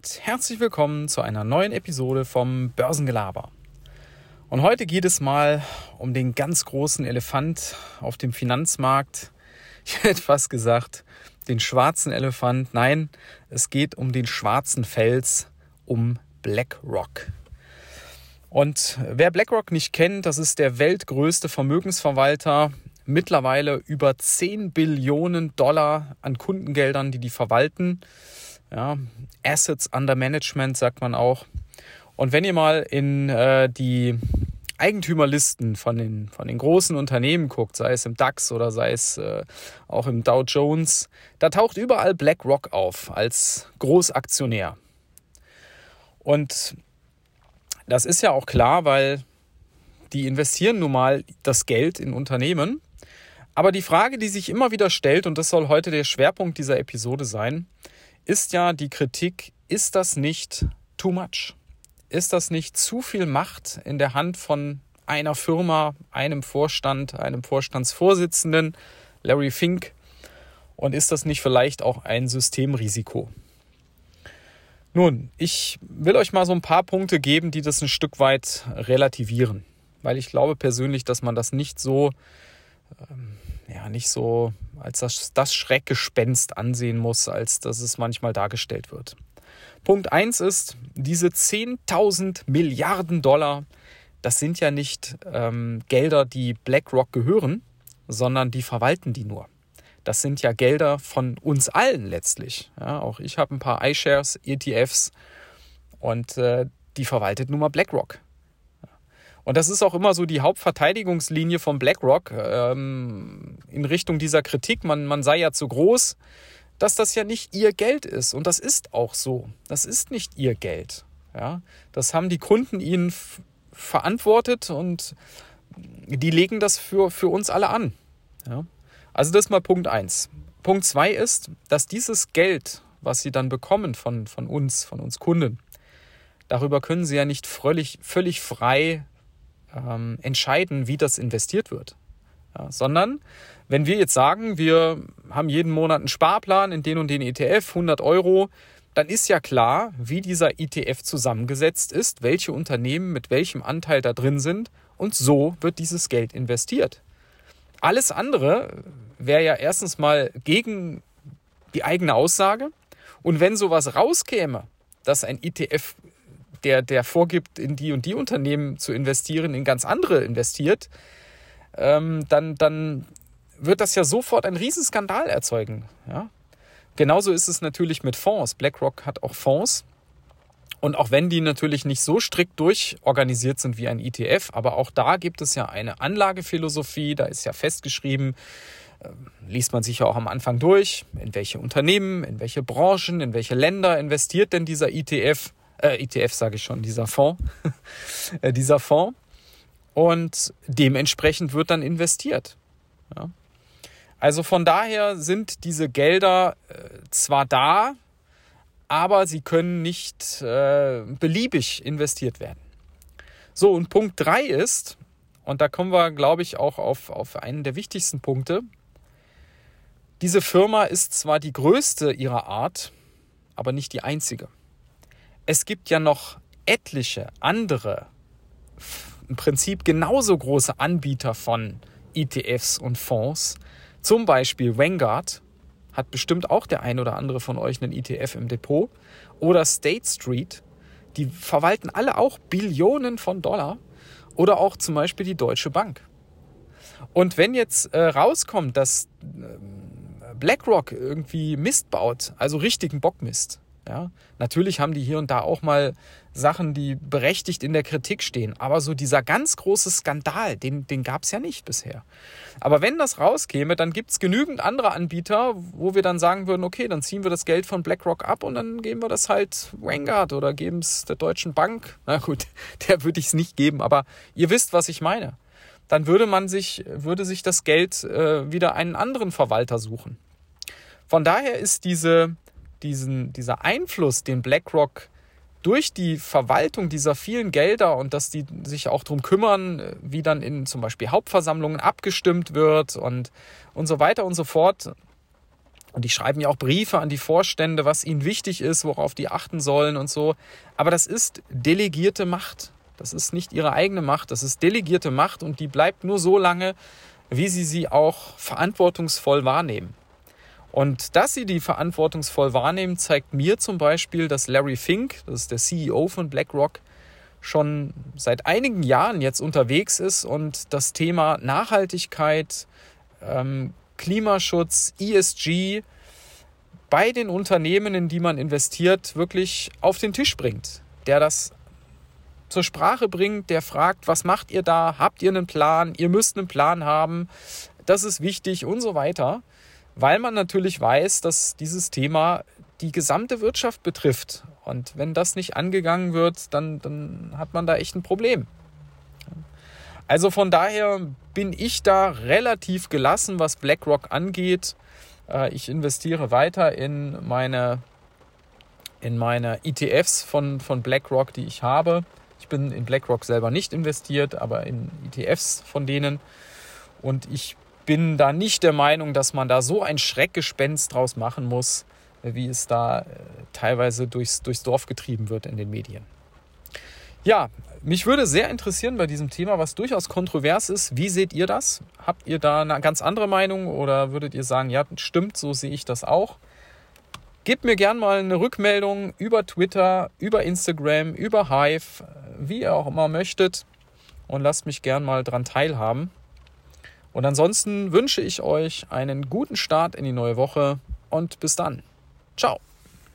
und herzlich willkommen zu einer neuen Episode vom Börsengelaber. Und heute geht es mal um den ganz großen Elefant auf dem Finanzmarkt. Ich hätte fast gesagt, den schwarzen Elefant. Nein, es geht um den schwarzen Fels, um BlackRock. Und wer BlackRock nicht kennt, das ist der weltgrößte Vermögensverwalter. Mittlerweile über 10 Billionen Dollar an Kundengeldern, die die verwalten. Ja, Assets under Management sagt man auch. Und wenn ihr mal in äh, die Eigentümerlisten von den, von den großen Unternehmen guckt, sei es im DAX oder sei es äh, auch im Dow Jones, da taucht überall BlackRock auf als Großaktionär. Und das ist ja auch klar, weil die investieren nun mal das Geld in Unternehmen. Aber die Frage, die sich immer wieder stellt, und das soll heute der Schwerpunkt dieser Episode sein, ist ja die Kritik, ist das nicht too much? Ist das nicht zu viel Macht in der Hand von einer Firma, einem Vorstand, einem Vorstandsvorsitzenden, Larry Fink? Und ist das nicht vielleicht auch ein Systemrisiko? Nun, ich will euch mal so ein paar Punkte geben, die das ein Stück weit relativieren, weil ich glaube persönlich, dass man das nicht so ähm, ja, nicht so als das, das Schreckgespenst ansehen muss, als dass es manchmal dargestellt wird. Punkt 1 ist, diese 10.000 Milliarden Dollar, das sind ja nicht ähm, Gelder, die BlackRock gehören, sondern die verwalten die nur. Das sind ja Gelder von uns allen letztlich. Ja, auch ich habe ein paar iShares, ETFs und äh, die verwaltet nun mal BlackRock. Und das ist auch immer so die Hauptverteidigungslinie von BlackRock ähm, in Richtung dieser Kritik, man, man sei ja zu groß, dass das ja nicht ihr Geld ist. Und das ist auch so. Das ist nicht ihr Geld. Ja? Das haben die Kunden ihnen verantwortet und die legen das für, für uns alle an. Ja? Also das ist mal Punkt 1. Punkt 2 ist, dass dieses Geld, was sie dann bekommen von, von uns, von uns Kunden, darüber können sie ja nicht völlig, völlig frei ähm, entscheiden, wie das investiert wird. Ja, sondern wenn wir jetzt sagen, wir haben jeden Monat einen Sparplan in den und den ETF, 100 Euro, dann ist ja klar, wie dieser ETF zusammengesetzt ist, welche Unternehmen mit welchem Anteil da drin sind und so wird dieses Geld investiert. Alles andere wäre ja erstens mal gegen die eigene Aussage und wenn sowas rauskäme, dass ein ETF der, der vorgibt, in die und die Unternehmen zu investieren, in ganz andere investiert, ähm, dann, dann wird das ja sofort einen Riesenskandal erzeugen. Ja? Genauso ist es natürlich mit Fonds. BlackRock hat auch Fonds. Und auch wenn die natürlich nicht so strikt durchorganisiert sind wie ein ETF, aber auch da gibt es ja eine Anlagephilosophie, da ist ja festgeschrieben, äh, liest man sich ja auch am Anfang durch, in welche Unternehmen, in welche Branchen, in welche Länder investiert denn dieser ETF äh, ETF sage ich schon, dieser Fonds, äh, dieser Fonds. Und dementsprechend wird dann investiert. Ja. Also von daher sind diese Gelder äh, zwar da, aber sie können nicht äh, beliebig investiert werden. So, und Punkt 3 ist, und da kommen wir, glaube ich, auch auf, auf einen der wichtigsten Punkte, diese Firma ist zwar die größte ihrer Art, aber nicht die einzige es gibt ja noch etliche andere, im Prinzip genauso große Anbieter von ETFs und Fonds. Zum Beispiel Vanguard hat bestimmt auch der ein oder andere von euch einen ETF im Depot. Oder State Street, die verwalten alle auch Billionen von Dollar. Oder auch zum Beispiel die Deutsche Bank. Und wenn jetzt äh, rauskommt, dass äh, BlackRock irgendwie Mist baut, also richtigen Bockmist, ja, natürlich haben die hier und da auch mal Sachen, die berechtigt in der Kritik stehen. Aber so dieser ganz große Skandal, den, den gab es ja nicht bisher. Aber wenn das rauskäme, dann gibt es genügend andere Anbieter, wo wir dann sagen würden, okay, dann ziehen wir das Geld von BlackRock ab und dann geben wir das halt Vanguard oder geben es der Deutschen Bank. Na gut, der würde ich es nicht geben, aber ihr wisst, was ich meine. Dann würde man sich, würde sich das Geld äh, wieder einen anderen Verwalter suchen. Von daher ist diese diesen, dieser Einfluss, den BlackRock durch die Verwaltung dieser vielen Gelder und dass die sich auch darum kümmern, wie dann in zum Beispiel Hauptversammlungen abgestimmt wird und, und so weiter und so fort, Und die schreiben ja auch Briefe an die Vorstände, was ihnen wichtig ist, worauf die achten sollen und so. Aber das ist delegierte Macht. Das ist nicht ihre eigene Macht, das ist delegierte Macht und die bleibt nur so lange, wie sie sie auch verantwortungsvoll wahrnehmen. Und dass sie die verantwortungsvoll wahrnehmen, zeigt mir zum Beispiel, dass Larry Fink, das ist der CEO von BlackRock, schon seit einigen Jahren jetzt unterwegs ist und das Thema Nachhaltigkeit, ähm, Klimaschutz, ESG bei den Unternehmen, in die man investiert, wirklich auf den Tisch bringt. Der das zur Sprache bringt, der fragt, was macht ihr da? Habt ihr einen Plan? Ihr müsst einen Plan haben. Das ist wichtig und so weiter, weil man natürlich weiß, dass dieses Thema die gesamte Wirtschaft betrifft. Und wenn das nicht angegangen wird, dann, dann hat man da echt ein Problem. Also von daher bin ich da relativ gelassen, was BlackRock angeht. Äh, ich investiere weiter in meine, in meine ETFs von, von BlackRock, die ich habe. Ich bin in BlackRock selber nicht investiert, aber in ETFs von denen. Und ich bin da nicht der Meinung, dass man da so ein Schreckgespenst draus machen muss, wie es da äh, teilweise durchs, durchs Dorf getrieben wird in den Medien. Ja, mich würde sehr interessieren bei diesem Thema, was durchaus kontrovers ist. Wie seht ihr das? Habt ihr da eine ganz andere Meinung oder würdet ihr sagen, ja, stimmt, so sehe ich das auch? Gebt mir gern mal eine Rückmeldung über Twitter, über Instagram, über Hive, wie ihr auch immer möchtet und lasst mich gern mal dran teilhaben. Und ansonsten wünsche ich euch einen guten Start in die neue Woche und bis dann. Ciao.